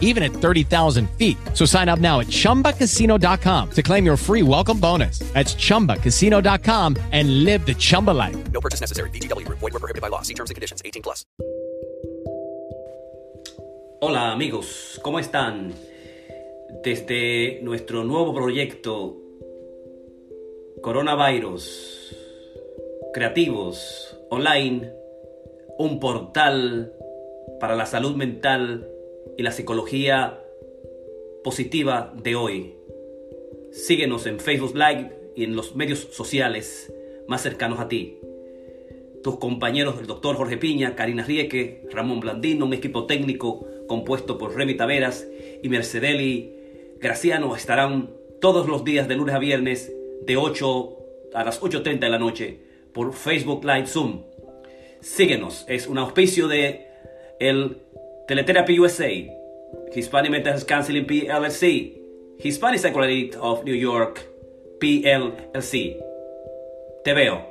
even at 30,000 feet. So sign up now at chumbacasino.com to claim your free welcome bonus. That's chumbacasino.com and live the Chumba life. No purchase necessary. VGW Group. Void were prohibited by law. See terms and conditions. 18 plus. Hola amigos, ¿cómo están? Desde nuestro nuevo proyecto Coronavirus Creativos Online, un portal para la salud mental y la psicología positiva de hoy. Síguenos en Facebook Live y en los medios sociales más cercanos a ti. Tus compañeros, el doctor Jorge Piña, Karina Rieke, Ramón Blandino, un equipo técnico compuesto por Remy Taveras y Mercedeli Graciano estarán todos los días de lunes a viernes de 8 a las 8.30 de la noche por Facebook Live Zoom. Síguenos, es un auspicio de el Teletherapy USA, Hispanic Mental Health Counseling PLC, Hispanic Psychology of New York PLC. Te veo.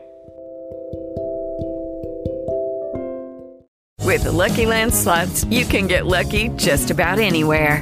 With the Lucky Land slots, you can get lucky just about anywhere.